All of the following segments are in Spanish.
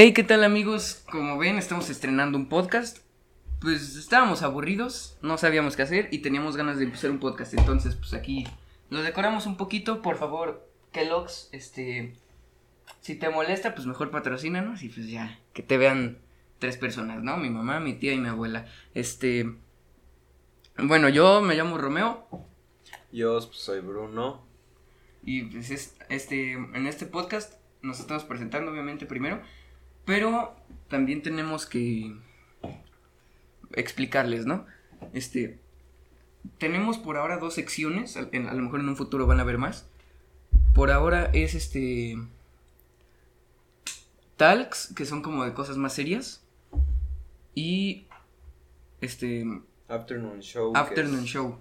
Hey, ¿qué tal amigos? Como ven, estamos estrenando un podcast. Pues estábamos aburridos, no sabíamos qué hacer y teníamos ganas de empezar un podcast. Entonces, pues aquí lo decoramos un poquito. Por favor, Kellogg's, este. Si te molesta, pues mejor patrocínanos y pues ya, que te vean tres personas, ¿no? Mi mamá, mi tía y mi abuela. Este. Bueno, yo me llamo Romeo. Yo pues, soy Bruno. Y pues es, este, en este podcast nos estamos presentando obviamente primero, pero también tenemos que explicarles, ¿no? Este, tenemos por ahora dos secciones, a, a lo mejor en un futuro van a ver más. Por ahora es este talks, que son como de cosas más serias. Y este Afternoon Show. afternoon show.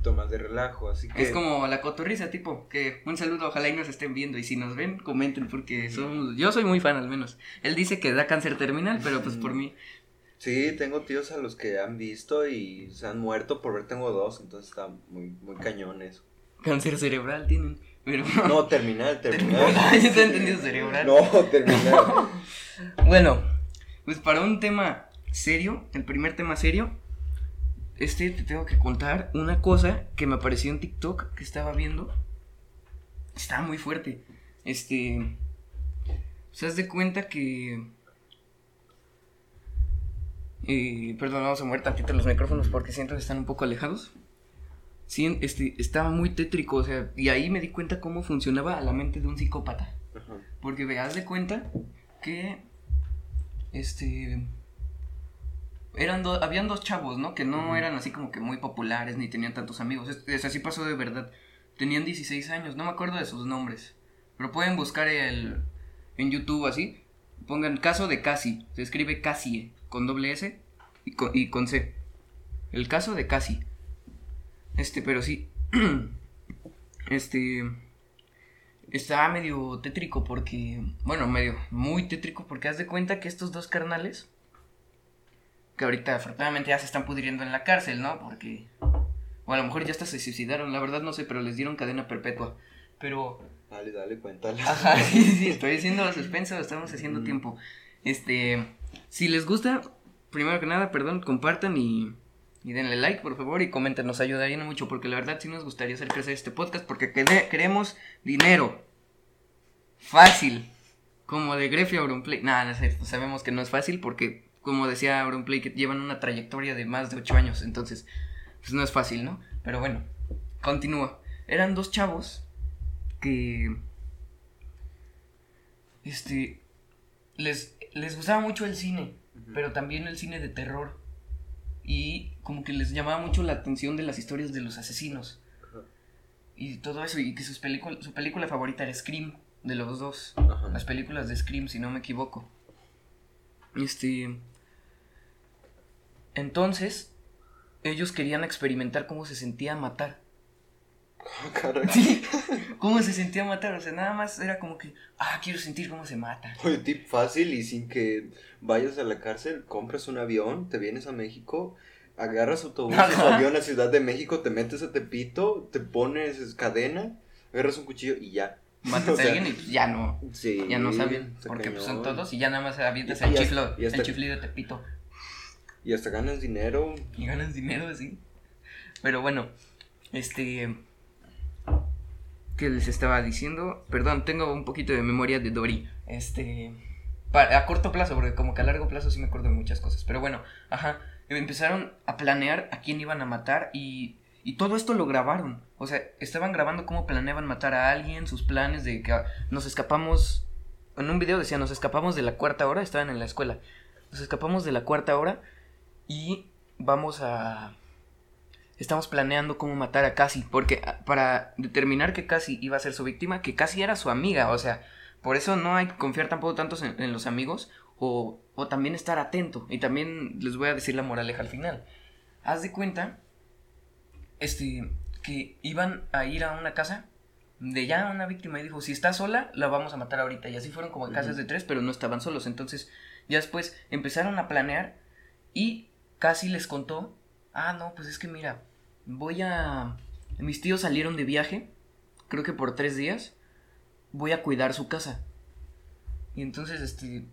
Poquito más de relajo, así que. Es como la cotorriza, tipo, que un saludo, ojalá y nos estén viendo. Y si nos ven, comenten, porque somos, yo soy muy fan al menos. Él dice que da cáncer terminal, pero pues por mí. Sí, tengo tíos a los que han visto y se han muerto por ver, tengo dos, entonces está muy, muy cañón eso. Cáncer cerebral tienen. Pero... No, terminal, terminal. Yo te he entendido cerebral. No, terminal. Bueno, pues para un tema serio, el primer tema serio, este te tengo que contar una cosa que me apareció en TikTok que estaba viendo. Estaba muy fuerte. Este. Se das de cuenta que. Eh, perdón, vamos a mover tantito los micrófonos porque siento que están un poco alejados. Sí, este, estaba muy tétrico, o sea, y ahí me di cuenta cómo funcionaba la mente de un psicópata. Ajá. Porque veas de cuenta que este eran dos habían dos chavos, ¿no? Que no eran así como que muy populares ni tenían tantos amigos. Es, es así pasó de verdad. Tenían 16 años, no me acuerdo de sus nombres. Pero pueden buscar el en YouTube así. Pongan caso de Casi. Se escribe Cassie con doble S y con, y con C. El caso de Casi. Este, pero sí. este está medio tétrico porque, bueno, medio, muy tétrico porque haz de cuenta que estos dos carnales, que ahorita afortunadamente ya se están pudriendo en la cárcel, ¿no? Porque, o a lo mejor ya hasta se suicidaron, la verdad no sé, pero les dieron cadena perpetua. Pero, Dale, dale, cuéntale. ajá, sí, sí, estoy haciendo suspenso, estamos haciendo Mm. tiempo. Este, si les gusta, primero que nada, perdón, compartan y, y denle like, por favor, y comenten, nos ayudarían mucho, porque la verdad sí nos gustaría hacer crecer este podcast, porque quere- queremos dinero. Fácil. Como de Grefi a Auronplay. Nada, no sé, sabemos que no es fácil, porque, como decía Auronplay, que llevan una trayectoria de más de 8 años, entonces, pues no es fácil, ¿no? Pero bueno, continúa. Eran dos chavos que... Este... Les, les gustaba mucho el cine, pero también el cine de terror. Y como que les llamaba mucho la atención de las historias de los asesinos. Y todo eso, y que sus su película favorita era Scream, de los dos. Las películas de Scream, si no me equivoco. Este... Entonces, ellos querían experimentar cómo se sentía matar. Caray. Sí, cómo se sentía matar. O sea, nada más era como que, ah, quiero sentir cómo se mata. Oye, tip fácil y sin que vayas a la cárcel, compras un avión, te vienes a México, agarras autobús, avión a Ciudad de México, te metes a Tepito, te pones cadena, agarras un cuchillo y ya. Matas O a alguien y pues ya no. Sí. Ya no saben, porque pues, son todos y ya nada más avientas el chiflo, y hasta- el chiflido de Tepito. Y hasta ganas dinero. Y ganas dinero así. Pero bueno, este. ¿Qué les estaba diciendo? Perdón, tengo un poquito de memoria de Dory. Este. a corto plazo, porque como que a largo plazo sí me acuerdo de muchas cosas. Pero bueno, ajá. Empezaron a planear a quién iban a matar y. Y todo esto lo grabaron. O sea, estaban grabando cómo planeaban matar a alguien, sus planes de que ah, nos escapamos. En un video decía, nos escapamos de la cuarta hora, estaban en la escuela. Nos escapamos de la cuarta hora y vamos a... Estamos planeando cómo matar a Cassie, porque ah, para determinar que Cassie iba a ser su víctima, que Cassie era su amiga, o sea, por eso no hay que confiar tampoco tanto en, en los amigos, o, o también estar atento, y también les voy a decir la moraleja al final. Haz de cuenta, este, que iban a ir a una casa de ya una víctima y dijo, si está sola, la vamos a matar ahorita, y así fueron como casas de tres, pero no estaban solos, entonces ya después empezaron a planear y casi les contó, ah, no, pues es que mira, voy a... Mis tíos salieron de viaje, creo que por tres días, voy a cuidar su casa. Y entonces, este,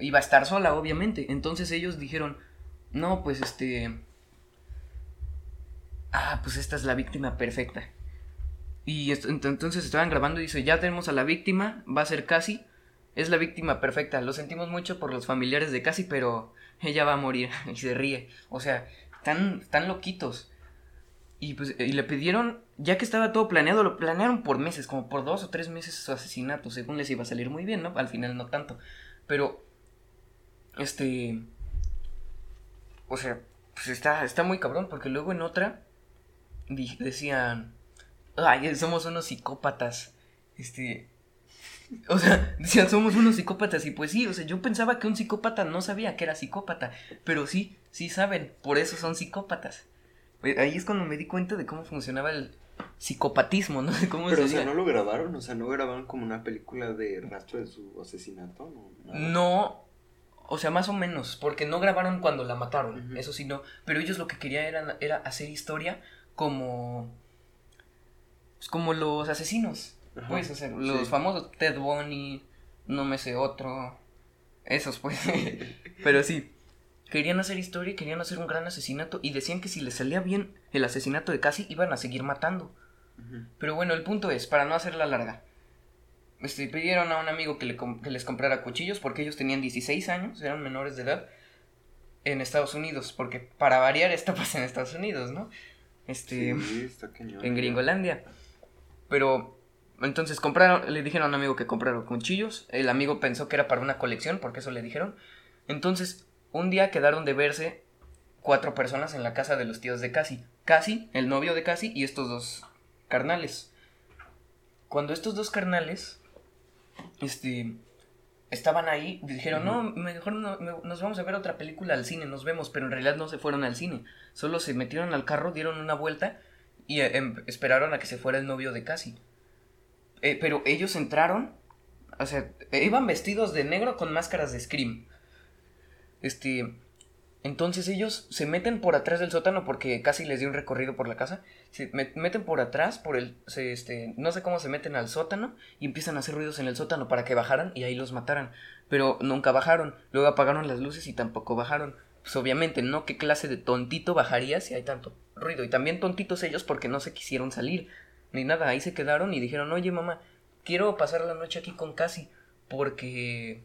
iba a estar sola, obviamente. Entonces ellos dijeron, no, pues este... Ah, pues esta es la víctima perfecta. Y entonces estaban grabando y dice, ya tenemos a la víctima, va a ser casi, es la víctima perfecta. Lo sentimos mucho por los familiares de casi, pero ella va a morir y se ríe. O sea, tan loquitos. Y pues y le pidieron, ya que estaba todo planeado, lo planearon por meses, como por dos o tres meses su asesinato, según les iba a salir muy bien, ¿no? Al final no tanto. Pero, este, o sea, pues está, está muy cabrón, porque luego en otra decían, ay, somos unos psicópatas, este, o sea, decían, somos unos psicópatas, y pues sí, o sea, yo pensaba que un psicópata no sabía que era psicópata, pero sí, sí saben, por eso son psicópatas. Eh, ahí es cuando me di cuenta de cómo funcionaba el psicopatismo, ¿no? ¿Cómo Pero, o sea, ¿no lo grabaron? O sea, ¿no grabaron como una película de rastro de su asesinato? No, no o sea, más o menos, porque no grabaron cuando la mataron, eso sí no. Pero ellos lo que querían era, era hacer historia como... Pues, como los asesinos, pues, o sea, los famosos Ted Bundy, no me sé otro, esos pues. Pero sí, Querían hacer historia, querían hacer un gran asesinato y decían que si les salía bien el asesinato de Cassie iban a seguir matando. Pero bueno, el punto es, para no hacerla larga, este, pidieron a un amigo que, les comprara cuchillos porque ellos tenían 16 años, eran menores de edad, en Estados Unidos, porque para variar esto pasa en Estados Unidos, ¿no? Este, en Gringolandia. Pero entonces compraron, le dijeron a un amigo que comprara cuchillos, el amigo pensó que era para una colección, porque eso le dijeron. Entonces un día quedaron de verse cuatro personas en la casa de los tíos de Casi. Casi, el novio de Casi y estos dos carnales. Cuando estos dos carnales, este, estaban ahí, dijeron, no, mejor nos vamos a ver otra película al cine, nos vemos, pero en realidad no se fueron al cine. Solo se metieron al carro, dieron una vuelta y eh, em, esperaron a que se fuera el novio de Casi. Eh, pero ellos entraron, o sea, iban vestidos de negro con máscaras de Scream. Este. Entonces ellos se meten por atrás del sótano porque casi les dio un recorrido por la casa. Se meten por atrás, por el. este, no sé cómo se meten al sótano y empiezan a hacer ruidos en el sótano para que bajaran y ahí los mataran. Pero nunca bajaron. Luego apagaron las luces y tampoco bajaron. Pues obviamente, ¿no? ¿Qué clase de tontito bajaría si hay tanto ruido? Y también tontitos ellos porque no se quisieron salir. Ni nada, ahí se quedaron y dijeron, oye mamá, quiero pasar la noche aquí con Casi porque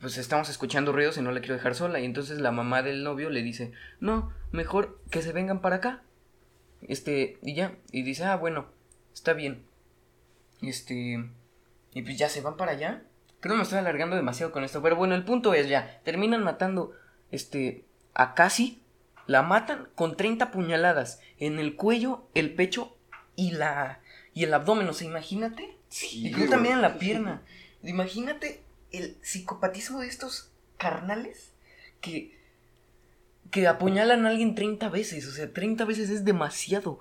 pues estamos escuchando ruidos y no la quiero dejar sola. Y entonces la mamá del novio le dice, no, mejor que se vengan para acá. Este, y ya, y dice, ah, bueno, está bien. Este, y pues ya se van para allá. Creo que me estoy alargando demasiado con esto, pero bueno, el punto es ya, terminan matando, este, a Casi, la matan con 30 puñaladas en el cuello, el pecho y la, y el abdomen, o sea, imagínate. Sí, y creo también en la pierna. Imagínate el psicopatismo de estos carnales que, que apuñalan a alguien 30 veces. O sea, 30 veces es demasiado.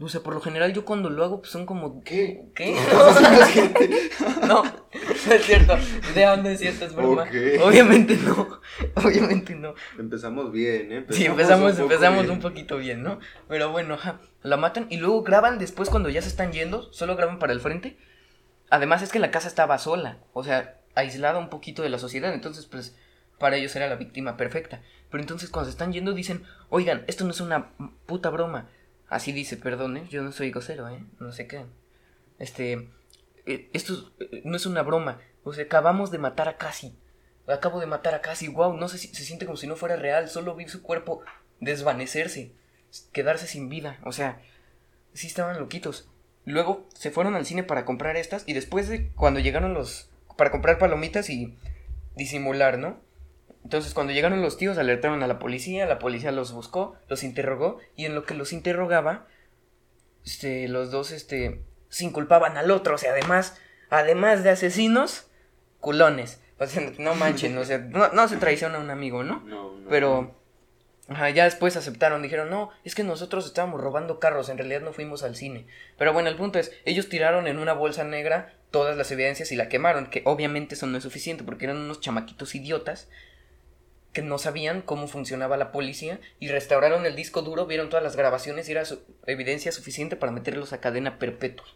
O sea, por lo general yo cuando lo hago pues son como... ¿Qué? ¿Qué? no, no es cierto. ¿De dónde es cierto? Es broma. Obviamente no. Obviamente no. Empezamos bien, ¿eh? sí, empezamos, un, empezamos un poquito bien, ¿no? Pero bueno, la matan y luego graban después cuando ya se están yendo. Solo graban para el frente. Además es que la casa estaba sola. O sea, aislada un poquito de la sociedad, entonces pues para ellos era la víctima perfecta. Pero entonces cuando se están yendo dicen, oigan, esto no es una puta broma. Así dice, perdón, ¿eh? yo no soy grosero, ¿eh? no sé qué. Este, eh, esto eh, no es una broma, o sea, acabamos de matar a Casi. Acabo de matar a Casi, wow, no sé si se siente como si no fuera real, solo vi su cuerpo desvanecerse, quedarse sin vida, o sea, sí estaban loquitos. Luego se fueron al cine para comprar estas y después de cuando llegaron los para comprar palomitas y disimular, ¿no? Entonces cuando llegaron los tíos alertaron a la policía, la policía los buscó, los interrogó y en lo que los interrogaba, este, los dos, este, se inculpaban al otro, o sea, además, además de asesinos, culones. O sea, no manchen, o sea, no, se traiciona a un amigo, ¿no? No, no. Pero ya después aceptaron, dijeron, no, es que nosotros estábamos robando carros, en realidad no fuimos al cine. Pero bueno, el punto es, ellos tiraron en una bolsa negra todas las evidencias y la quemaron, que obviamente eso no es suficiente porque eran unos chamaquitos idiotas que no sabían cómo funcionaba la policía y restauraron el disco duro, vieron todas las grabaciones y era evidencia suficiente para meterlos a cadena perpetua.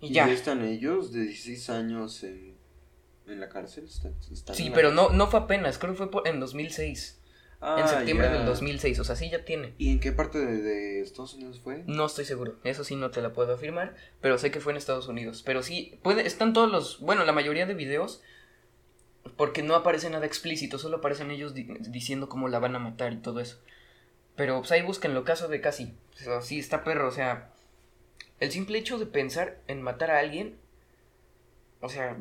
Y, ya. están ellos de 16 años en la cárcel. Sí, en la pero cárcel. no, no fue apenas, creo que fue por- en 2006. en Ah, septiembre ya. del 2006, o sea, sí ya tiene. ¿Y en qué parte de, de Estados Unidos fue? No estoy seguro, eso sí no te la puedo afirmar, pero sé que fue en Estados Unidos. Pero sí, puede, están todos los, bueno, la mayoría de videos, porque no aparece nada explícito, solo aparecen ellos di- diciendo cómo la van a matar y todo eso. Pero pues ahí busquen lo caso de casi. O sea, sí, está perro, o sea, el simple hecho de pensar en matar a alguien, o sea,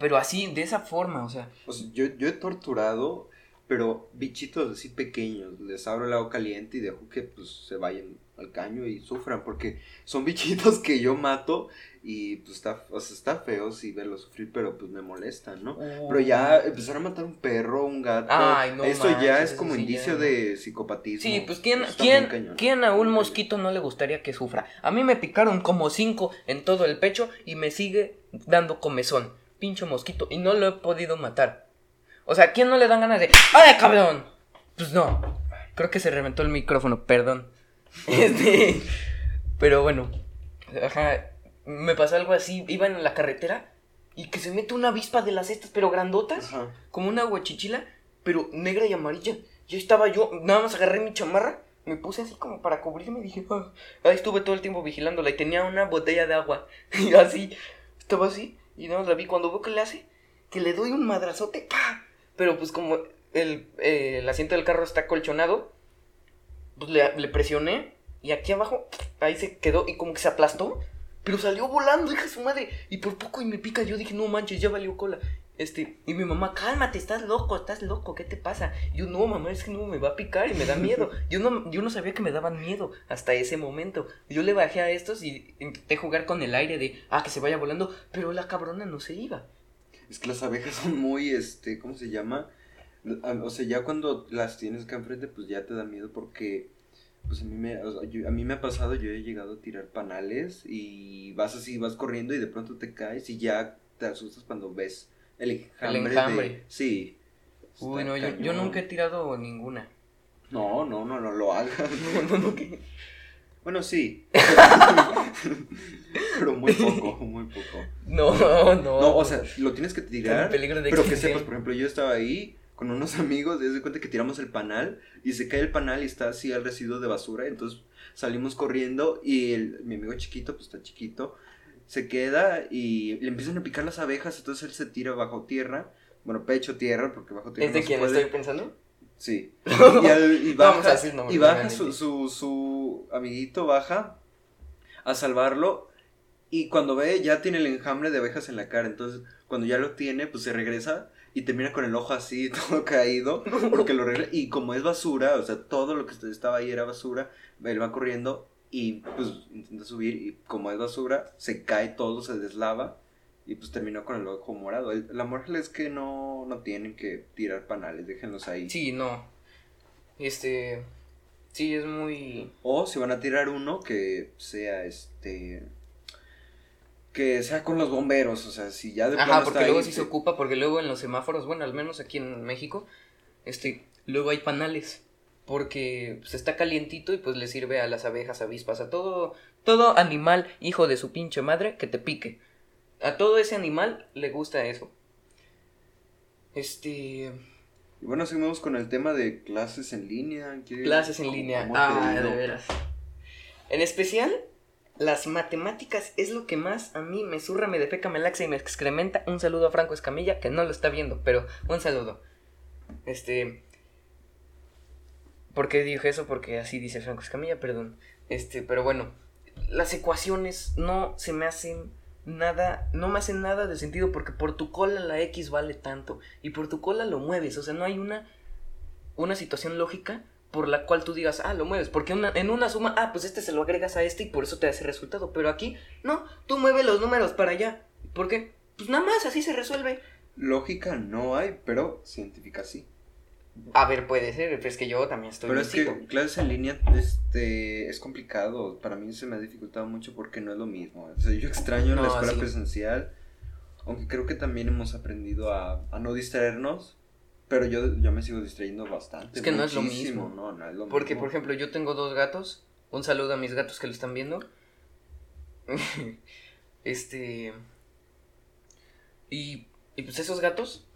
pero así, de esa forma, O sea, yo, yo he torturado, pero bichitos así pequeños. Les abro el agua caliente y dejo que pues se vayan al caño y sufran. Porque son bichitos que yo mato y pues está, o sea, está feo si verlos sufrir, pero pues me molestan, ¿no? Pero ya empezar a matar un perro, un gato. Ay, no Esto ya es eso como indicio ya. de psicopatismo. Sí, pues ¿quién, quién, quién a un mosquito no le gustaría que sufra? A mí me picaron como cinco en todo el pecho y me sigue dando comezón. Pincho mosquito. Y no lo he podido matar. O sea, ¿a quién no le dan ganas de... ¡Ay, cabrón! Pues no. Creo que se reventó el micrófono, perdón. Este... Pero bueno. Ajá. Me pasó algo así. Iba en la carretera y que se mete una avispa de las estas, pero grandotas Ajá. como una guachichila, pero negra y amarilla. Yo estaba yo, nada más agarré mi chamarra, me puse así como para cubrirme y dije, "Ah". ahí estuve todo el tiempo vigilándola y tenía una botella de agua. Y así, estaba así, y nada más la vi cuando veo que le hace, que le doy un madrazote, ¡pa! Pero pues como el, eh, el asiento del carro está colchonado, pues le, le presioné y aquí abajo, ahí se quedó y como que se aplastó. Pero salió volando, hija de su madre. Y por poco y me pica. Yo dije, no manches, ya valió cola. Este, y mi mamá, cálmate, estás loco, estás loco, ¿qué te pasa? Yo, no, mamá, es que no me va a picar y me da miedo. Yo no, yo no sabía que me daban miedo hasta ese momento. Yo le bajé a estos y intenté jugar con el aire de, ah, que se vaya volando, pero la cabrona no se iba. Es que las abejas son muy, este, ¿cómo se llama? O sea, ya cuando las tienes acá enfrente, pues ya te da miedo porque, pues a mí me, o sea, yo- a mí me ha pasado, yo he llegado a tirar panales y vas así, vas corriendo y de pronto te caes y ya te asustas cuando ves el enjambre. de- enjambre. sí. Uy, no, yo, nunca he tirado ninguna. No, no, no, no lo hagas. No, no, no, Bueno, sí. Pero muy poco, muy poco. No, no. No, o sea, lo tienes que tirar. en peligro de Pero que sepas, por ejemplo, yo estaba ahí con unos amigos y de cuenta que tiramos el panal y se cae el panal y está así el residuo de basura. Entonces salimos corriendo y el, mi amigo chiquito, pues está chiquito, se queda y le empiezan a picar las abejas. Entonces él se tira bajo tierra. Bueno, pecho tierra, porque bajo tierra. ¿Es de no quién puede. estoy pensando? Sí. Y, al- y Vamos a baja, decir y baja su, su, su amiguito, baja a salvarlo. Y cuando ve, ya tiene el enjambre de abejas en la cara. Entonces, cuando ya lo tiene, pues se regresa y termina con el ojo así, todo caído. Porque lo regresa. Y como es basura, o sea, todo lo que estaba ahí era basura, él va corriendo y pues intenta subir. Y como es basura, se cae todo, se deslava. Y pues terminó con el ojo morado. El- la moral es que no, no tienen que tirar panales, déjenlos ahí. Sí, no. Este. Sí, es muy. O si van a tirar uno que sea este. Que sea con los bomberos. O sea, si ya de Ajá, porque luego ahí, sí se ocupa, porque luego en los semáforos, bueno, al menos aquí en México, este, luego hay panales. Porque pues, está calientito y pues le sirve a las abejas, avispas, a todo, todo animal, hijo de su pinche madre, que te pique. A todo ese animal le gusta eso. Este. Y bueno, seguimos con el tema de clases en línea. ¿Qué- Clases en línea. Ah, de veras. En especial, las matemáticas es lo que más a mí me zurra, me defeca, me laxa y me excrementa. Un saludo a Franco Escamilla, que no lo está viendo, pero un saludo. Este. ¿Por qué dije eso? Porque así dice Franco Escamilla, perdón. Este, pero bueno, las ecuaciones no se me hacen nada, no me hacen nada de sentido porque por tu cola la X vale tanto y por tu cola lo mueves, o sea, no hay una una situación lógica por la cual tú digas, ah, lo mueves, porque una- en una suma, ah, pues este se lo agregas a este y por eso te hace resultado, pero aquí, no, tú mueves los números para allá, ¿por qué? Pues nada más, así se resuelve. Lógica no hay, pero científica sí. A ver, puede ser, pero es que yo también estoy Pero es visito. que clases en línea este, es complicado. Para mí se me ha dificultado mucho porque no es lo mismo. O sea, yo extraño la No, escuela sí. presencial. Aunque creo que también hemos aprendido a, a no distraernos. Pero yo, yo me sigo distrayendo bastante. Es que no es lo mismo. No, no es lo Porque, mismo. por ejemplo, yo tengo dos gatos. Un saludo a mis gatos que lo están viendo. este. Y Y pues esos gatos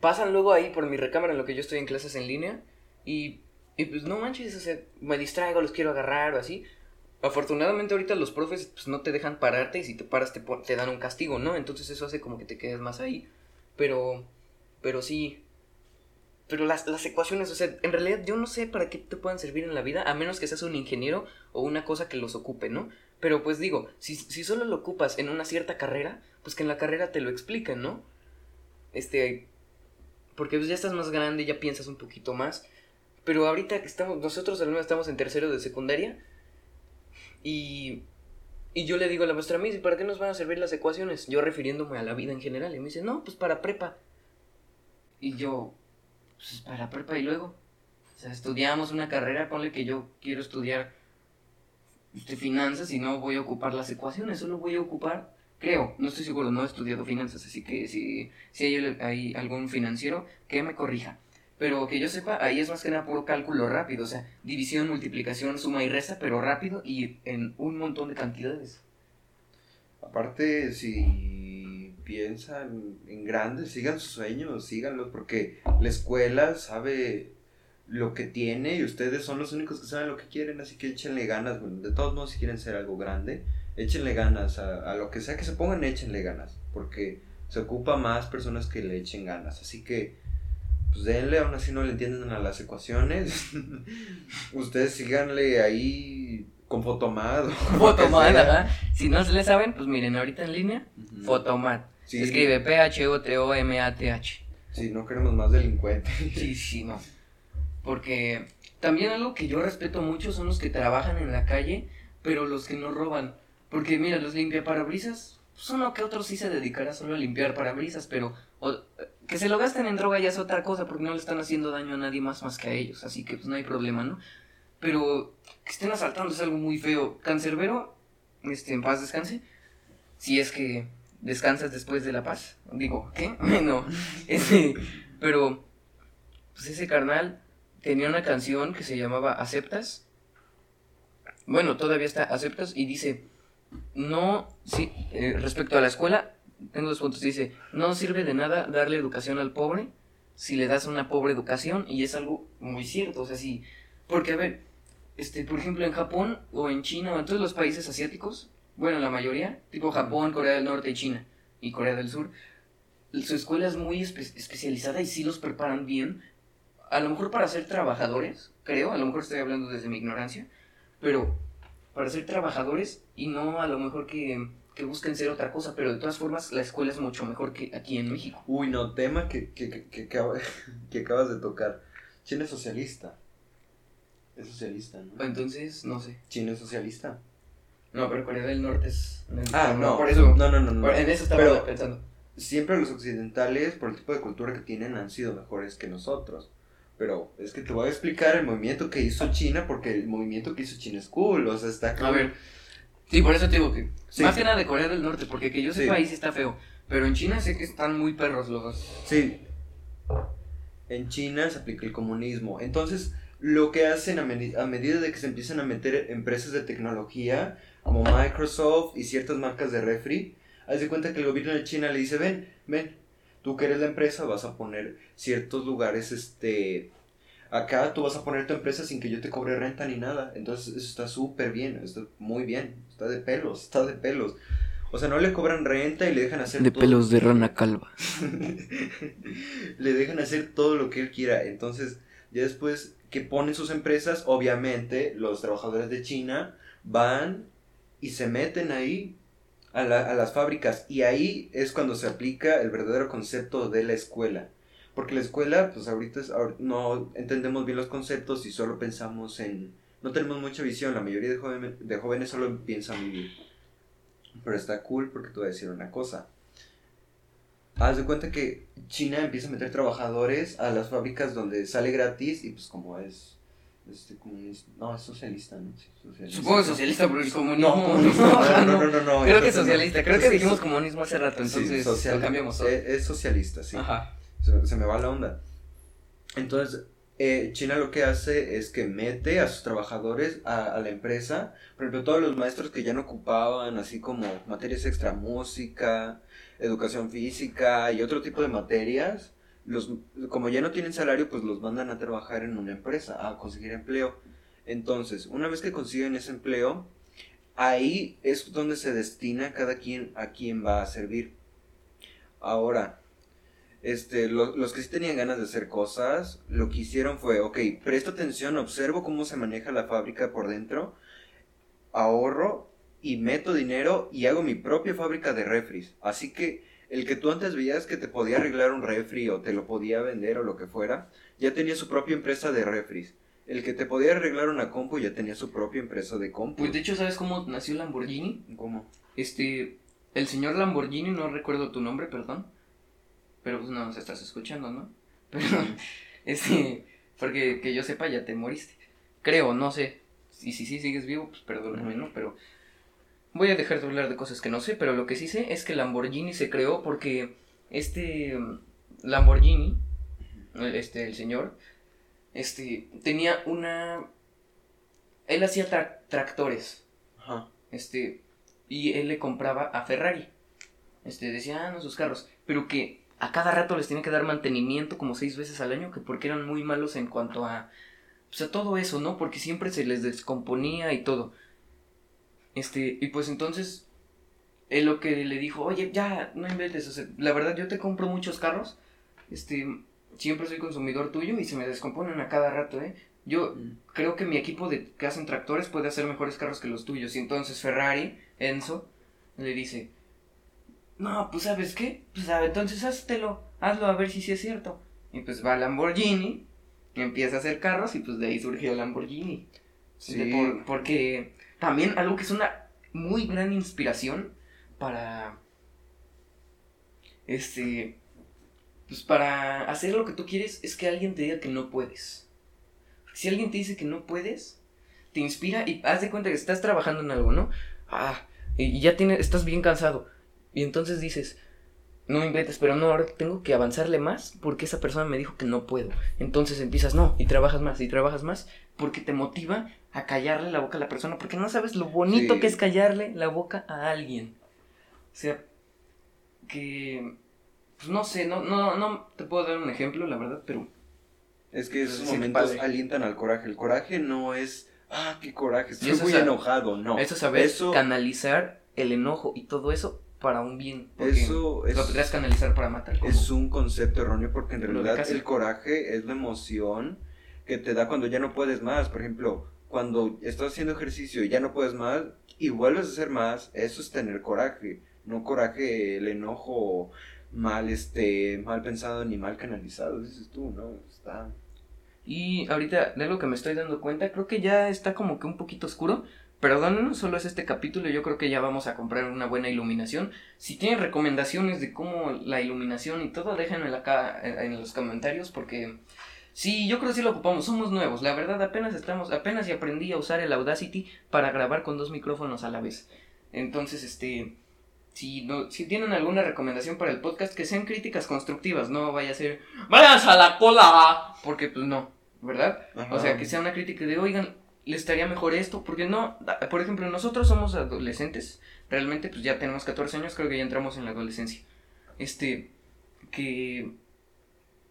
pasan luego ahí por mi recámara en lo que yo estoy en clases en línea. Y, y pues no manches, o sea, me distraigo, los quiero agarrar o así. Afortunadamente ahorita los profes pues no te dejan pararte y si te paras te, te dan un castigo, ¿no? Entonces eso hace como que te quedes más ahí. Pero, pero sí. Pero las, las ecuaciones, o sea, en realidad yo no sé para qué te puedan servir en la vida, a menos que seas un ingeniero o una cosa que los ocupe, ¿no? Pero pues digo, si, si solo lo ocupas en una cierta carrera, pues que en la carrera te lo expliquen, ¿no? Este, porque pues ya estás más grande, ya piensas un poquito más. Pero ahorita que estamos, nosotros al menos estamos en tercero de secundaria. Y, y yo le digo a la maestra, Miss, ¿y para qué nos van a servir las ecuaciones? Yo refiriéndome a la vida en general. Y me dice, no, pues para prepa. Y yo, pues para prepa y luego. O sea, estudiamos una carrera, ponle que yo quiero estudiar este, finanzas y no voy a ocupar las ecuaciones, solo voy a ocupar, creo, no estoy seguro, no he estudiado finanzas, así que si, si hay, algún financiero, que me corrija. Pero que yo sepa, ahí es más que nada puro cálculo rápido, o sea, división, multiplicación, suma y resta, pero rápido y en un montón de cantidades. Aparte, si piensan en grandes, sigan sus sueños, síganlos, porque la escuela sabe lo que tiene y ustedes son los únicos que saben lo que quieren, así que échenle ganas, bueno, de todos modos si quieren ser algo grande, échenle ganas a, a lo que sea que se pongan, échenle ganas, porque se ocupa más personas que le echen ganas, así que pues denle, aún así no le entienden a las ecuaciones, ustedes síganle ahí con Fotomat, sea. ajá. Si no se le saben, pues miren, ahorita en línea, Ujú. Fotomat. Sí. Se escribe P-H-O-T-O-M-A-T-H. Sí, no queremos más delincuentes. Sí, sí, no. Porque también algo que yo respeto mucho son los que trabajan en la calle, pero los que no roban. Porque mira, los limpiaparabrisas, pues uno que otro sí se dedicará solo a limpiar parabrisas, pero que se lo gasten en droga ya es otra cosa, porque no le están haciendo daño a nadie más más que a ellos, así que pues no hay problema, ¿no? Pero que estén asaltando es algo muy feo. Cancerbero, este, en paz descanse, si es que descansas después de la paz. Digo, ¿qué? No, ese, pero pues ese carnal tenía una canción que se llamaba Aceptas. Bueno, todavía está Aceptas y dice, no, sí, eh, respecto a la escuela, tengo dos puntos, dice, no sirve de nada darle educación al pobre si le das una pobre educación y es algo muy cierto, o sea, sí, porque a ver, este, por ejemplo, en Japón o en China o en todos los países asiáticos, bueno, la mayoría, tipo Japón, Corea del Norte y China y Corea del Sur, su escuela es muy espe- especializada y sí los preparan bien, a lo mejor para ser trabajadores, creo, a lo mejor estoy hablando desde mi ignorancia, pero para ser trabajadores y no a lo mejor que, que busquen ser otra cosa, pero de todas formas la escuela es mucho mejor que aquí en México. Uy, no, tema que, que, que, que acaba- que acabas de tocar. China es socialista. Es socialista, ¿no? Entonces, no sé. China es socialista. No, pero Corea del Norte es... Ah, no. Por eso... No, no, no. no. en eso estaba Pero pensando. siempre los occidentales, por el tipo de cultura que tienen, han sido mejores que nosotros. Pero es que te voy a explicar el movimiento que hizo China, porque el movimiento que hizo China es cool. O sea, está cool. A ver. Sí, por eso te digo que... Sí. Más que nada de Corea del Norte, porque que yo sepa Sí. ahí sí está feo. Pero en China sé que están muy perros los... Sí. En China se aplica el comunismo. Entonces, lo que hacen a, medi- a medida de que se empiezan a meter empresas de tecnología, como Microsoft y ciertas marcas de refri, haz de cuenta que el gobierno de China le dice, ven, ven, tú que eres la empresa vas a poner ciertos lugares, este... Acá tú vas a poner tu empresa sin que yo te cobre renta ni nada. Entonces eso está súper bien, está muy bien, está de pelos, está de pelos. O sea, no le cobran renta y le dejan hacer De todo. pelos de rana calva. le dejan hacer todo lo que él quiera. Entonces, ya después que ponen sus empresas, obviamente los trabajadores de China van y se meten ahí a, la- a las fábricas. Y ahí es cuando se aplica el verdadero concepto de la escuela. Porque la escuela, pues ahorita es- no entendemos bien los conceptos y solo pensamos en... No tenemos mucha visión, la mayoría de, joven- de jóvenes solo piensan vivir. Pero está cool porque te voy a decir una cosa. Haz de cuenta que China empieza a meter trabajadores a las fábricas donde sale gratis y pues como es este comunista, no, es socialista, ¿no? Sí, socialista. Supongo socialista por el comunismo. No, comunista, no, no, no, no, no, Creo que no. socialista. Creo que dijimos comunismo hace rato, entonces lo cambiamos todo. Es, es socialista, sí. Ajá. Se, se me va la onda. Entonces, eh, China lo que hace es que mete a sus trabajadores a, a la empresa. Por ejemplo, todos los maestros que ya no ocupaban, así como materias extra, música, educación física y otro tipo de materias, los, como ya no tienen salario, pues los mandan a trabajar en una empresa, a conseguir empleo. Entonces, una vez que consiguen ese empleo, ahí es donde se destina cada quien a quien va a servir. Ahora, este, los que sí tenían ganas de hacer cosas, lo que hicieron fue, ok, presto atención, observo cómo se maneja la fábrica por dentro, ahorro y meto dinero y hago mi propia fábrica de refris. Así que el que tú antes veías que te podía arreglar un refri o te lo podía vender o lo que fuera, ya tenía su propia empresa de refris. El que te podía arreglar una compu ya tenía su propia empresa de compu. Pues de hecho, ¿sabes cómo nació Lamborghini? ¿Cómo? Este, el señor Lamborghini, no recuerdo tu nombre, perdón. Pero pues no nos estás escuchando, ¿no? Pero, este, porque que yo sepa ya te moriste. Creo, no sé. Y si sí sigues vivo, pues perdóname, ¿no? Pero voy a dejar de hablar de cosas que no sé, pero lo que sí sé es que Lamborghini se creó porque este Lamborghini, este, el señor, este, tenía una... Él hacía tractores. Ajá. Este, y él le compraba a Ferrari. Este, decía, ah, no, sus carros. Pero que a cada rato les tenía que dar mantenimiento como seis veces al año, que porque eran muy malos en cuanto a... Pues a todo eso, ¿no? Porque siempre se les descomponía y todo. Este, y pues entonces, él lo que le dijo, oye, ya, no inventes, o sea, la verdad yo te compro muchos carros, este, siempre soy consumidor tuyo y se me descomponen a cada rato, ¿eh? Yo mm. creo que mi equipo de que hacen tractores puede hacer mejores carros que los tuyos. Y entonces Ferrari, Enzo, le dice, no, pues sabes qué, pues a entonces háztelo, hazlo a ver si sí es cierto. Y pues va Lamborghini, empieza a hacer carros y pues de ahí surgió Lamborghini. Sí. porque también algo que es una muy gran inspiración para, este, pues para hacer lo que tú quieres es que alguien te diga que no puedes. Si alguien te dice que no puedes, te inspira y haz de cuenta que estás trabajando en algo, ¿no? Ah, y ya tienes, estás bien cansado. Y entonces dices, no me inventes, pero no, ahora tengo que avanzarle más porque esa persona me dijo que no puedo. Entonces empiezas, no, y trabajas más, y trabajas más, porque te motiva a callarle la boca a la persona, porque no sabes lo bonito que es callarle la boca a alguien. O sea, que pues no sé, no, no, no te puedo dar un ejemplo, la verdad, pero... Es que esos momentos alientan al coraje. El coraje no es, ah, qué coraje, estoy muy enojado, no. Eso saber canalizar el enojo y todo eso para un bien. Eso es, lo podrías canalizar para matar. Es un concepto erróneo porque en realidad el coraje es la emoción que te da cuando ya no puedes más. Por ejemplo, cuando estás haciendo ejercicio y ya no puedes más y vuelves a hacer más, eso es tener coraje. No coraje, el enojo mal, este, mal pensado ni mal canalizado, dices tú, ¿no? Está... Y ahorita, de lo que me estoy dando cuenta, creo que ya está como que un poquito oscuro. Perdón, solo es este capítulo, yo creo que ya vamos a comprar una buena iluminación. Si tienen recomendaciones de cómo la iluminación y todo, déjenmelo acá en los comentarios porque sí, yo creo que sí lo ocupamos, somos nuevos, la verdad apenas estamos, apenas y aprendí a usar el Audacity para grabar con dos micrófonos a la vez. Entonces, este, si, no, si tienen alguna recomendación para el podcast, que sean críticas constructivas, no vaya a ser, vayas a la cola, porque pues no, ¿verdad? O sea, que sea una crítica de, oigan, le estaría mejor esto, porque no, por ejemplo, nosotros somos adolescentes, realmente pues ya tenemos 14 años, creo que ya entramos en la adolescencia. Este, que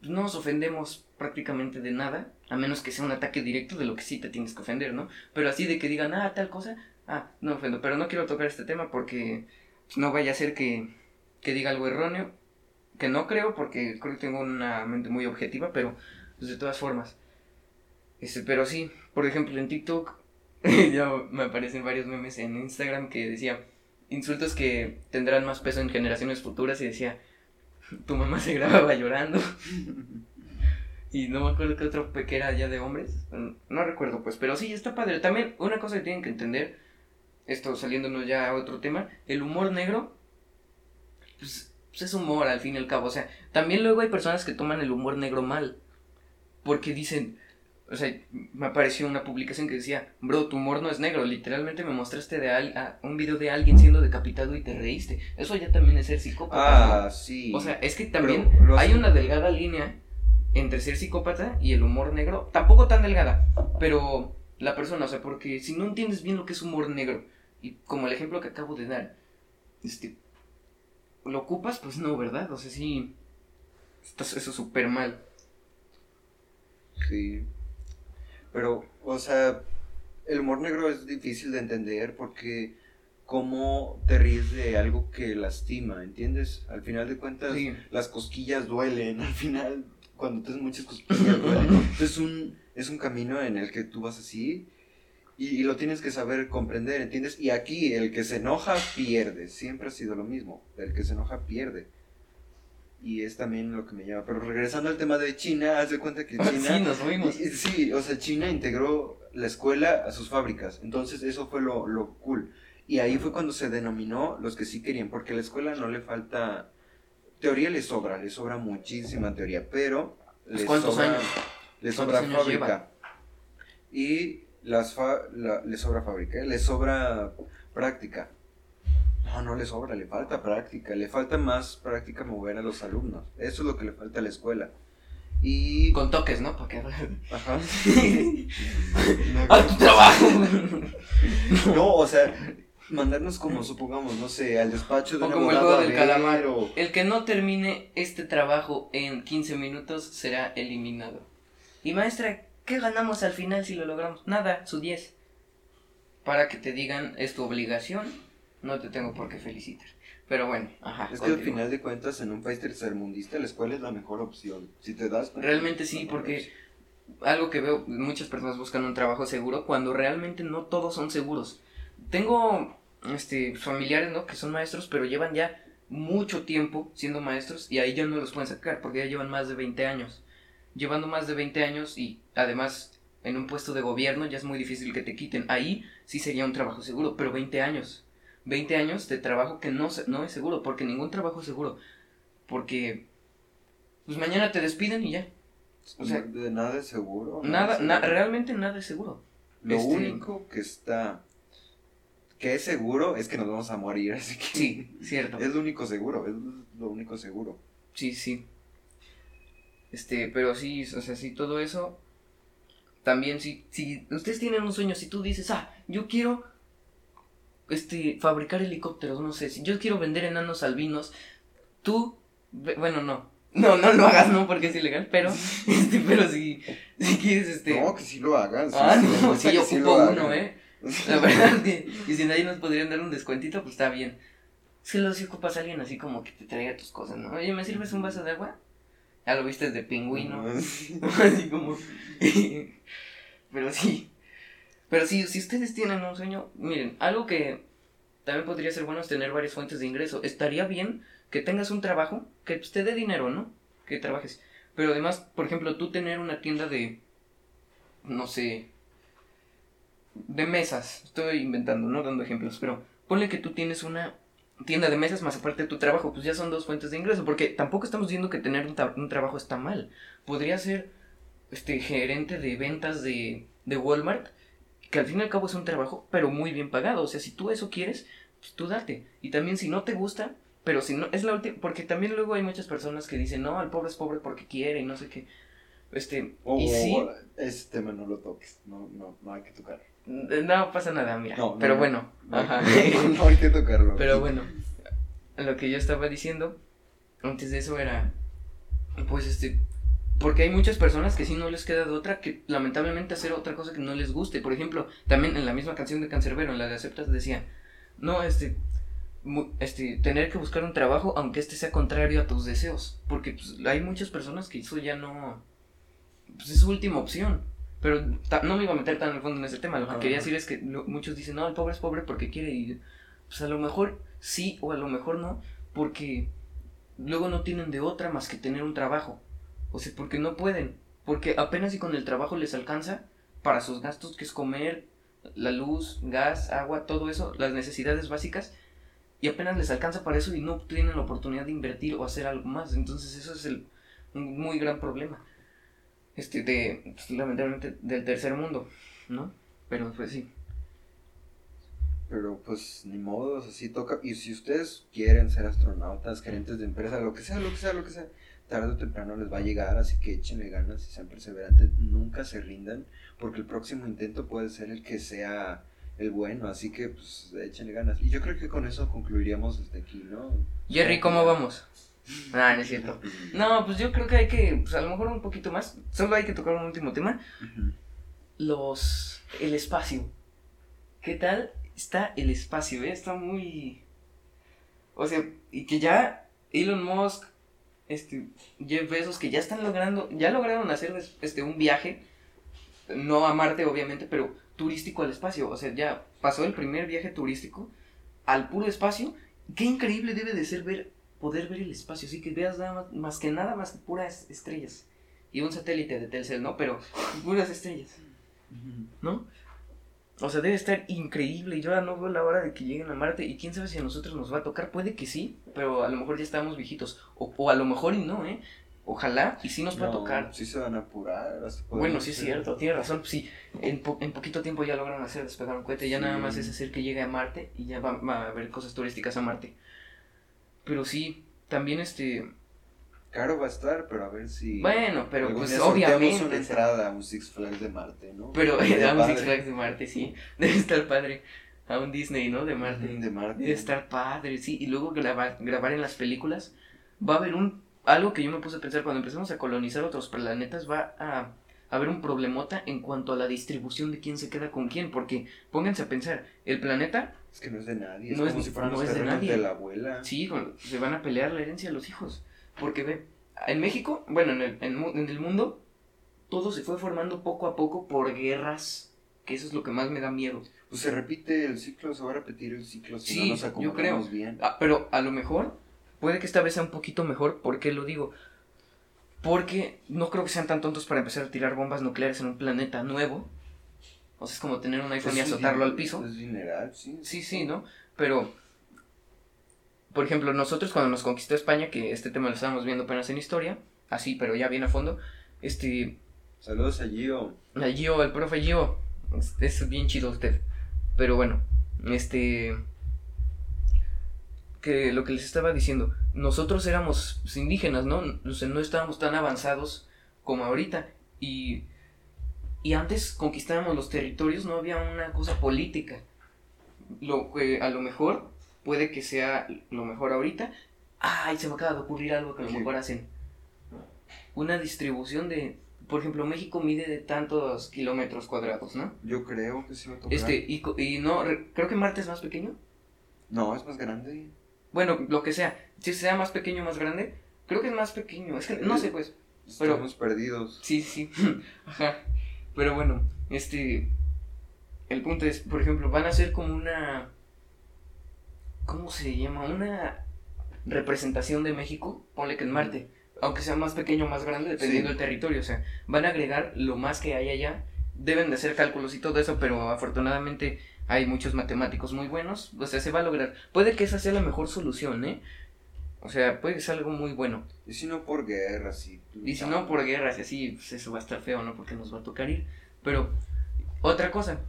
no nos ofendemos prácticamente de nada, a menos que sea un ataque directo de lo que sí te tienes que ofender, ¿no? Pero así de que digan, ah, tal cosa, ah, no ofendo, pero no quiero tocar este tema porque no vaya a ser que, que diga algo erróneo, que no creo porque creo que tengo una mente muy objetiva, pero pues, de todas formas. Este, pero sí, por ejemplo en TikTok ya me aparecen varios memes en Instagram que decía insultos que tendrán más peso en generaciones futuras y decía tu mamá se grababa llorando y no me acuerdo qué otro que era ya de hombres no recuerdo pues pero sí está padre también una cosa que tienen que entender esto saliéndonos ya a otro tema, el humor negro, pues, pues, es humor al fin y al cabo. O sea, también luego hay personas que toman el humor negro mal. Porque dicen, o sea, me apareció una publicación que decía, bro, tu humor no es negro, literalmente me mostraste de a, un video de alguien siendo decapitado y te reíste. Eso ya también es ser psicópata. Ah, sí. O sea, es que también hay una delgada línea entre ser psicópata y el humor negro. Tampoco tan delgada, pero la persona, o sea, porque si no entiendes bien lo que es humor negro, y como el ejemplo que acabo de dar, este, lo ocupas, pues no, ¿verdad? O sea, sí, estás eso súper mal. Sí. Pero, o sea, el humor negro es difícil de entender porque cómo te ríes de algo que lastima, ¿entiendes? Al final de cuentas, Sí. las cosquillas duelen, al final, cuando tienes muchas cosquillas duelen. Entonces, es un, es un camino en el que tú vas así y, y lo tienes que saber comprender, ¿entiendes? Y aquí, el que se enoja pierde, siempre ha sido lo mismo, el que se enoja pierde. Y es también lo que me llama. Pero regresando al tema de China, haz de cuenta que China... sí, nos fuimos. Sí, o sea, China integró la escuela a sus fábricas, entonces eso fue lo, lo cool. Y ahí fue cuando se denominó los que sí querían, porque a la escuela no le falta... Teoría le sobra, le sobra muchísima teoría, pero... Pues, ¿cuántos sobra- años? Le ¿Cuántos sobra años fábrica. Y las fa- la- le sobra fábrica, ¿eh? le sobra práctica. No, no le sobra, le falta práctica, le falta más práctica mover a los alumnos. Eso es lo que le falta a la escuela. Y... Con toques, ¿no? Porque... Ajá. ¡A tu trabajo! No, o sea, mandarnos como, supongamos, no sé, al despacho de O como el juego del calamar. o- El que no termine este trabajo en 15 minutos será eliminado. Y maestra, ¿qué ganamos al final si lo logramos? Nada, su 10. Para que te digan, es tu obligación, no te tengo por qué felicitar. Pero bueno, ajá. Es que al final de cuentas, en un país tercermundista, la escuela es la mejor opción. Si te das cuenta, Realmente sí, porque opción. algo que veo, muchas personas buscan un trabajo seguro cuando realmente no todos son seguros. Tengo este familiares, ¿no? que son maestros, pero llevan ya mucho tiempo siendo maestros y ahí ya no los pueden sacar porque ya llevan más de 20 años. Llevando más de 20 años y además en un puesto de gobierno ya es muy difícil que te quiten. Ahí sí sería un trabajo seguro, pero 20 años. 20 años de trabajo que no, no es seguro, porque ningún trabajo es seguro. Porque pues mañana te despiden y ya. o sea, de nada es seguro. Nada, es na- realmente nada es seguro. Lo este- único que está. que es seguro es que nos vamos a morir, así que. Sí, cierto. Es lo único seguro, es lo único seguro. Sí, sí. Este, pero sí, o sea, sí, todo eso. También, si, si ustedes tienen un sueño, si tú dices, ah, yo quiero este, fabricar helicópteros, no sé, si yo quiero vender enanos albinos, tú, bueno, no, no, no lo hagas, no, porque es ilegal, pero, este, pero si, si quieres, este, No, que sí lo hagan. sí, ah, sí, no, gusta sí, yo sí ocupo uno, eh, la verdad, que- y si nadie nos podrían dar un descuentito, pues está bien. Es que luego si ocupas a alguien así como que te traiga tus cosas, ¿no? Oye, ¿me sirves un vaso de agua? Ya lo viste de pingüino. así como. Pero sí. Pero sí, si ustedes tienen un sueño, miren, algo que también podría ser bueno es tener varias fuentes de ingreso. Estaría bien que tengas un trabajo que pues, te dé dinero, ¿no? Que trabajes. Pero además, por ejemplo, tú tener una tienda de. No sé. De mesas. Estoy inventando, no dando ejemplos, pero ponle que tú tienes una tienda de mesas más aparte de tu trabajo, pues ya son dos fuentes de ingreso, porque tampoco estamos diciendo que tener un, un trabajo está mal. Podría ser este gerente de ventas de, de Walmart, que al fin y al cabo es un trabajo, pero muy bien pagado. O sea, si tú eso quieres, pues tú date. Y también si no te gusta, pero si no, es la última, porque también luego hay muchas personas que dicen, no, el pobre es pobre porque quiere y no sé qué. Este, O, y sí, ese tema no lo toques, no, no, no hay que tocar. no pasa nada, mira. No, no, pero no. bueno, No, ajá. no hay que tocarlo. Pero bueno, lo que yo estaba diciendo antes de eso era, pues este, porque hay muchas personas que sí no les queda de otra que lamentablemente hacer otra cosa que no les guste. Por ejemplo, también en la misma canción de Cancerbero, en la de Aceptas, decía, no, este, este, tener que buscar un trabajo aunque este sea contrario a tus deseos. Porque pues, hay muchas personas que eso ya no, pues es su última opción. Pero no me iba a meter tan al fondo en ese tema. Lo que quería decir es que lo- muchos dicen, no, el pobre es pobre porque quiere. Y pues a lo mejor sí o a lo mejor no. Porque luego no tienen de otra más que tener un trabajo. O sea, porque no pueden. Porque apenas y con el trabajo les alcanza para sus gastos, que es comer, la luz, gas, agua, todo eso, las necesidades básicas. Y apenas les alcanza para eso y no tienen la oportunidad de invertir o hacer algo más. Entonces eso es el, un muy gran problema. Este, de, pues, lamentablemente, del tercer mundo, ¿no? Pero pues sí. Pero pues ni modo, así toca. Y si ustedes quieren ser astronautas, gerentes de empresa, lo que sea, lo que sea, lo que sea, tarde o temprano les va a llegar, así que échenle ganas y sean perseverantes, nunca se rindan, porque el próximo intento puede ser el que sea el bueno, así que pues échenle ganas. Y yo creo que con eso concluiríamos desde aquí, ¿no? Jerry, ¿cómo vamos? Ah, no es cierto. No, pues yo creo que hay que, pues a lo mejor un poquito más. Solo hay que tocar un último tema. Los. El espacio. ¿Qué tal está el espacio? eh? Está muy. O sea, y que ya Elon Musk, este, Jeff Bezos, que ya están logrando, ya lograron hacer este, un viaje, no a Marte obviamente, pero turístico al espacio. O sea, ya pasó el primer viaje turístico al puro espacio. Qué increíble debe de ser ver, poder ver el espacio, así que veas nada más, más que nada más que puras estrellas. Y un satélite de Telcel, ¿no? Pero puras estrellas. ¿no? O sea, debe estar increíble. y Yo ya no veo la hora de que lleguen a Marte. Y quién sabe si a nosotros nos va a tocar. Puede que sí, pero a lo mejor ya estamos viejitos. O, o a lo mejor y no, ¿eh? Ojalá y sí nos va a tocar. Sí se van a apurar. Bueno, sí es cierto, tiene razón. Sí, en, po- en poquito tiempo ya logran hacer despegar un cohete. Ya Sí. nada más es hacer que llegue a Marte y ya va, va a haber cosas turísticas a Marte. Pero sí, también este. Caro va a estar, pero a ver si. Bueno, pero pues obviamente. una entrada a un Six Flags de Marte, ¿no? Pero Estaría a un. Six Flags de Marte, sí. Debe estar padre. A un Disney, ¿no? De Marte. De Marte. Debe estar padre, sí. Y luego grabar, grabar en las películas. Va a haber un. Algo que yo me puse a pensar cuando empezamos a colonizar otros planetas. Va a haber un problemota en cuanto a la distribución de quién se queda con quién. Porque pónganse a pensar: el planeta, Es que no es de nadie. Es No es- como si fueran no los es de nadie. de la abuela. sí, se van a pelear la herencia de los hijos. Porque ve, en México, bueno, en el, en en el mundo, todo se fue formando poco a poco por guerras. Que eso es lo que más me da miedo. Pues se repite el ciclo, se va a repetir el ciclo si Sí, no nos yo acomodamos creo. bien. Ah, pero a lo mejor, puede que esta vez sea un poquito mejor. ¿Por qué lo digo? Porque no creo que sean tan tontos para empezar a tirar bombas nucleares en un planeta nuevo. O sea, es como tener un iPhone y Es azotarlo al piso. Es dineral, sí. Sí, sí, ¿no? Pero, por ejemplo, nosotros cuando nos conquistó España, que este tema lo estábamos viendo apenas en historia, así, pero ya bien a fondo, este, Saludos a Gio. a Gio, el profe Gio, es, es bien chido usted. Pero bueno, este, que lo que les estaba diciendo, nosotros éramos indígenas, ¿no? O sea, no estábamos tan avanzados como ahorita. Y, y antes conquistábamos los territorios, no había una cosa política. Lo que a lo mejor puede que sea lo mejor ahorita. Ay, se me acaba de ocurrir algo que a lo mejor hacen. Una distribución de, por ejemplo, México mide de tantos kilómetros cuadrados, ¿no? Yo creo que sí va a tocar. Este, y, y no, re- creo que Marte es más pequeño. No, es más grande. Bueno, lo que sea. Si sea más pequeño o más grande, creo que es más pequeño. Es que no sé, pues. Pero- Estamos perdidos. Sí, sí. Ajá. Pero bueno, este. El punto es, por ejemplo, van a ser como una. ¿Cómo se llama? Una representación de México, ponle que en Marte. Aunque sea más pequeño o más grande, dependiendo Sí. del territorio. O sea, van a agregar lo más que hay allá. Deben de hacer cálculos y todo eso, pero afortunadamente hay muchos matemáticos muy buenos. O sea, se va a lograr. Puede que esa sea la mejor solución, ¿eh? O sea, puede que sea algo muy bueno. Y si no por guerra, sí. Y si no por guerras y así, pues eso va a estar feo, ¿no? Porque nos va a tocar ir. Pero, otra cosa,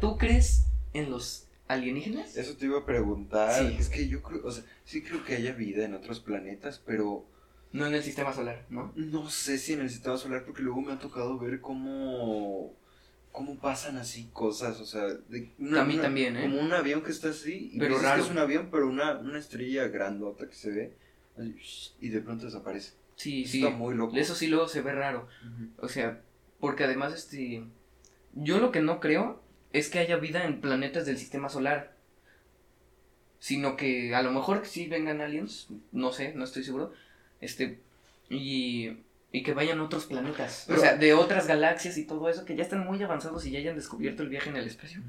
¿tú crees en los alienígenas? Eso te iba a preguntar. Sí. Es que yo creo, o sea, sí creo que haya vida en otros planetas, pero No en el sistema solar, ¿no? no sé si en el sistema solar, porque luego me ha tocado ver cómo, cómo pasan así cosas, o sea, de A mí también, ¿eh? Como un avión que está así, y Pero raro. que es un avión, pero una, una estrella grandota que se ve, y de pronto desaparece. Sí, sí. Está muy loco. Eso sí luego se ve raro. O sea, porque además, este... Yo lo que no creo es que haya vida en planetas del sistema solar. Sino que a lo mejor sí vengan aliens, no sé, no estoy seguro. Este, y, y que vayan a otros planetas. Pero- o sea, de otras galaxias y todo eso, que ya están muy avanzados y ya hayan descubierto el viaje en el espacio.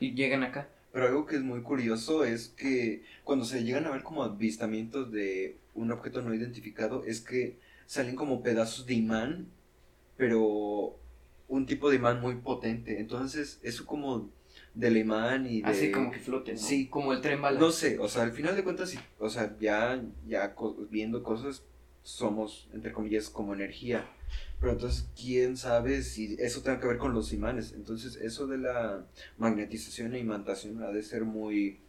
Y llegan acá. Pero algo que es muy curioso es que cuando se llegan a ver como avistamientos de un objeto no identificado, es que salen como pedazos de imán, pero un tipo de imán muy potente. Entonces, eso como del imán y de... Así como que floten. ¿no? Sí. Como el tren bala. No sé, o sea, al final de cuentas, sí, o sea, ya, ya co- viendo cosas, somos, entre comillas, como energía. Pero entonces, ¿quién sabe si eso tenga que ver con los imanes? Entonces, eso de la magnetización e imantación ha de ser muy...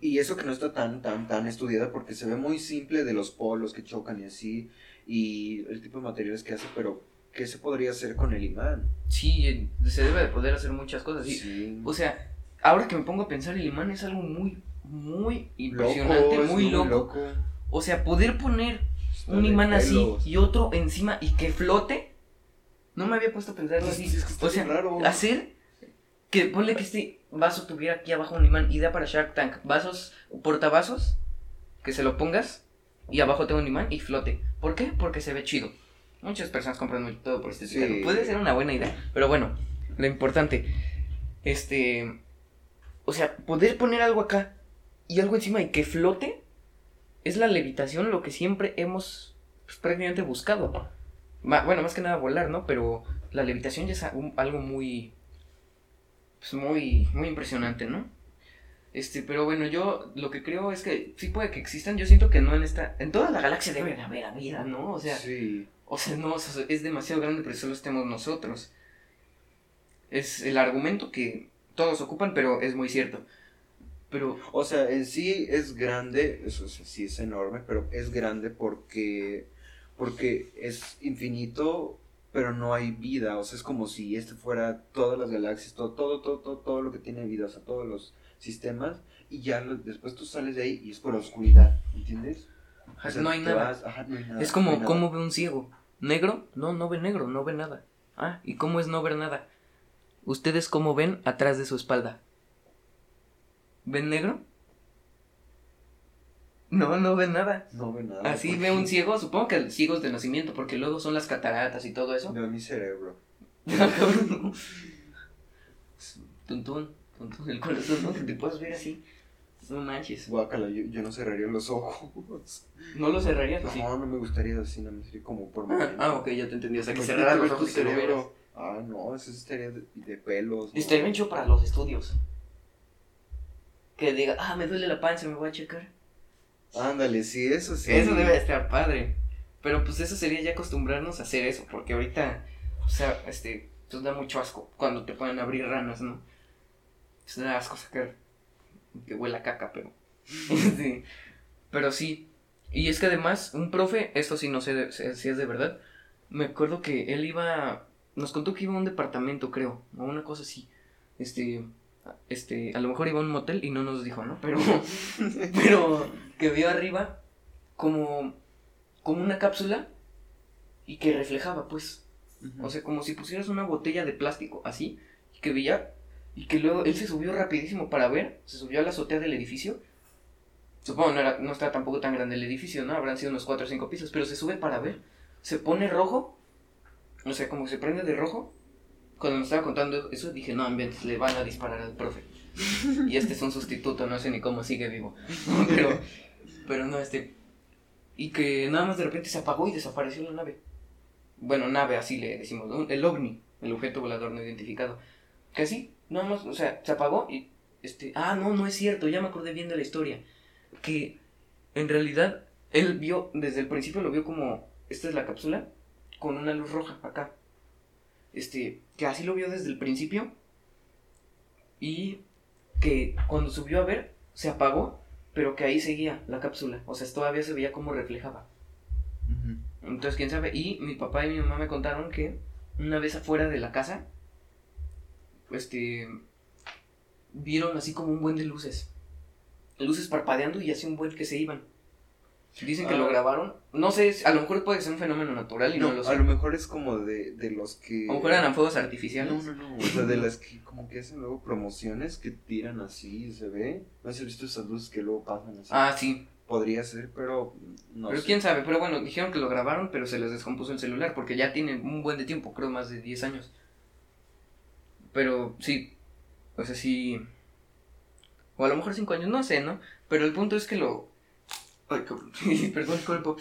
Y eso que no está tan, tan, tan estudiada porque se ve muy simple de los polos que chocan y así, y el tipo de materiales que hace, pero ¿qué se podría hacer con el imán? Sí, se debe de poder hacer muchas cosas. Y, Sí. O sea, ahora que me pongo a pensar, el imán es algo muy, muy impresionante, Loco, muy loco. O sea, poder poner Está un imán así y otro encima y que flote. No me había puesto a pensarlo así. Es que está o sea, raro. hacer que ponle que este vaso tuviera aquí abajo un imán. Idea para Shark Tank. Vasos, portavasos, que se lo pongas y abajo tenga un imán y flote. ¿Por qué? Porque se ve chido. Muchas personas compran todo por este Sí. Puede ser una buena idea. Pero bueno, lo importante. Este. O sea, poder poner algo acá y algo encima y que flote es la levitación lo que siempre hemos pues, prácticamente buscado. Ma- bueno, más que nada volar, ¿no? Pero la levitación ya es algo muy. Pues muy, muy impresionante, ¿no? Este, pero bueno, yo lo que creo es que sí puede que existan. Yo siento que no en esta. En toda la galaxia debe de haber vida, ¿no? O sea, sí. O sea, no, o sea, es demasiado grande, pero solo estemos nosotros. Es el argumento que todos ocupan, pero es muy cierto. Pero, O sea, en sí es grande, eso sí, es enorme, pero es grande porque, porque es infinito, pero no hay vida. O sea, es como si este fuera todas las galaxias, todo, todo, todo, todo, todo lo que tiene vida, o sea, todos los sistemas, y ya lo- después tú sales de ahí y es por la oscuridad, ¿entiendes? O sea, no hay nada. vas- ajá, no hay nada, es no como, nada. ¿cómo ve un ciego? ¿Negro? No, no ve negro, no ve nada. Ah, ¿y cómo es no ver nada? ¿Ustedes cómo ven atrás de su espalda? ¿Ven negro? No, no ven nada. No ve nada. Así ve un ciego, supongo que ciegos de nacimiento, porque luego son las cataratas y todo eso. Veo mi cerebro. Tuntún, tuntún, el corazón, ¿no? Que te puedes ver así. No manches. Guácala, yo, yo no cerraría los ojos. ¿No lo cerrarías? No, no me gustaría así, no me sería como por Ah, momento. ah, ok, ya te entendí. O sea, que Imagínate cerraras los ojos y que lo cerebro. vieras. Ah, no, eso estaría de, de pelos. ¿no? Estaría bien chido para los estudios. Que diga, ah, me duele la panza, me voy a checar. Ándale, sí, eso sí. Eso debe de estar padre. Pero pues eso sería ya acostumbrarnos a hacer eso, porque ahorita, o sea, este, pues da mucho asco cuando te a abrir ranas, ¿no? Pues da asco sacar que huele a caca, pero. sí. Pero sí. Y es que además, un profe, esto sí no sé si es de verdad, me acuerdo que él iba, nos contó que iba a un departamento, creo, o una cosa así. Este, este, a lo mejor iba a un motel y no nos dijo, ¿no? Pero, pero que vio arriba como, como una cápsula y que reflejaba, pues. O sea, como si pusieras una botella de plástico, así, y que veía, y que luego él se subió rapidísimo para ver, se subió a la azotea del edificio. Supongo no, era, no está tampoco tan grande el edificio, ¿no? Habrán sido unos 4 o 5 pisos, pero se sube para ver, se pone rojo, o sea, como que se prende de rojo. Cuando me estaba contando eso, dije, no, inventes, le van a disparar al profe. Y este es un sustituto, no sé ni cómo sigue vivo. Pero, pero no, este. Y que nada más de repente se apagó y desapareció la nave. Bueno, nave, así le decimos, ¿no? el ovni, el objeto volador no identificado. Que así, nada más, o sea, se apagó y, este, ah, no, no es cierto, ya me acordé bien de la historia. Que en realidad él vio, desde el principio lo vio como, esta es la cápsula, con una luz roja acá. Este, que así lo vio desde el principio. Y que cuando subió a ver, se apagó, pero que ahí seguía la cápsula. O sea, todavía se veía como reflejaba. Entonces, quién sabe. Y mi papá y mi mamá me contaron que una vez afuera de la casa, este, vieron así como un buen de luces. Luces parpadeando y así un buen que se iban. Dicen que Ah. lo grabaron. No sé, a lo mejor puede ser un fenómeno natural y no, No, lo sé. a lo mejor es como de, de los que. A lo mejor eran fuegos artificiales. No, no, no. O sea, de las que como que hacen luego promociones que tiran así y se ve. No has visto esas luces que luego pasan así. Ah, sí. Podría ser, pero no pero sé. quién sabe. Pero bueno, dijeron que lo grabaron, pero se les descompuso el celular porque ya tiene un buen de tiempo, creo más de 10 años. Pero sí. O sea, sí. O a lo mejor 5 años, no sé, ¿no? Pero el punto es que lo. Ay, cabrón. Perdón, cuerpo.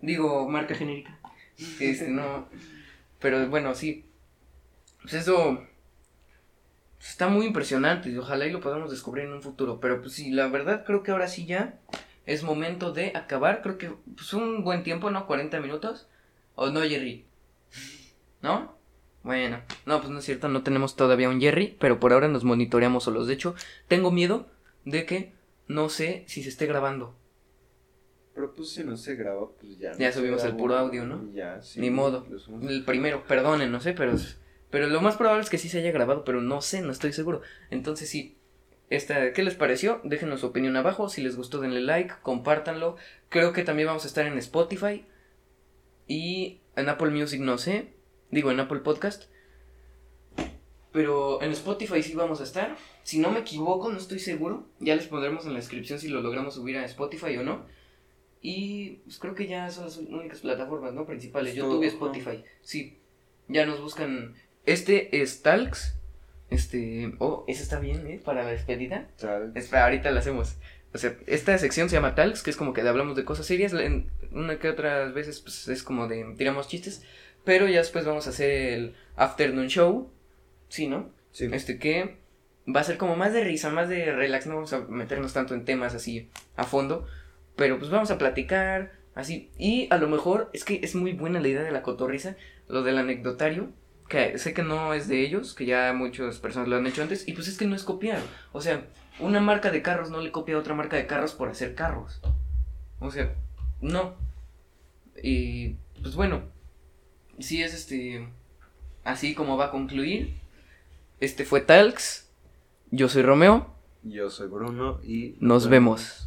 Digo, marca genérica. Este, no. Pero bueno, sí. Pues eso. pues está muy impresionante. y Ojalá y lo podamos descubrir en un futuro. Pero pues sí, la verdad creo que ahora sí ya es momento de acabar. Creo que pues un buen tiempo, ¿no? 40 minutos. ¿O no, Jerry? ¿No? Bueno, no, pues no es cierto, no tenemos todavía un Jerry, pero por ahora nos monitoreamos solos. De hecho, tengo miedo de que no sé si se esté grabando. Pero pues si no se graba, pues ya. Ya no subimos el puro audio, ¿no? Ya, sí. Ni modo. El primero, perdonen, no sé, pero Pero lo más probable es que sí se haya grabado, pero no sé, no estoy seguro. Entonces sí, esta, ¿qué les pareció? Déjenos su opinión abajo. Si les gustó, denle like, compártanlo. Creo que también vamos a estar en Spotify. Y en Apple Music no sé. Digo, en Apple Podcast. Pero en Spotify sí vamos a estar. Si no me equivoco, no estoy seguro. Ya les pondremos en la descripción si lo logramos subir a Spotify o no. Y pues creo que ya son las únicas plataformas, ¿no? Principales. YouTube y Spotify. Sí. Ya nos buscan. Este es Talks. Este. Oh, ese está bien, ¿eh? Para la despedida. Tal. Espera, ahorita la hacemos. O sea, esta sección se llama Talks, que es como que hablamos de cosas serias. En una que otras veces, pues es como de tiramos chistes. Pero ya después vamos a hacer el Afternoon Show. Sí, ¿no? Sí. Este que va a ser como más de risa, más de relax. No vamos a meternos tanto en temas así a fondo. Pero pues vamos a platicar, así. Y a lo mejor es que es muy buena la idea de la cotorriza, lo del anecdotario. Que sé que no es de ellos, que ya muchas personas lo han hecho antes. Y pues es que no es copiar. O sea, una marca de carros no le copia a otra marca de carros por hacer carros. O sea, no. Y pues bueno, sí es este. Así como va a concluir. Este fue Talks. Yo soy Romeo. Yo soy Bruno y... Nos vemos.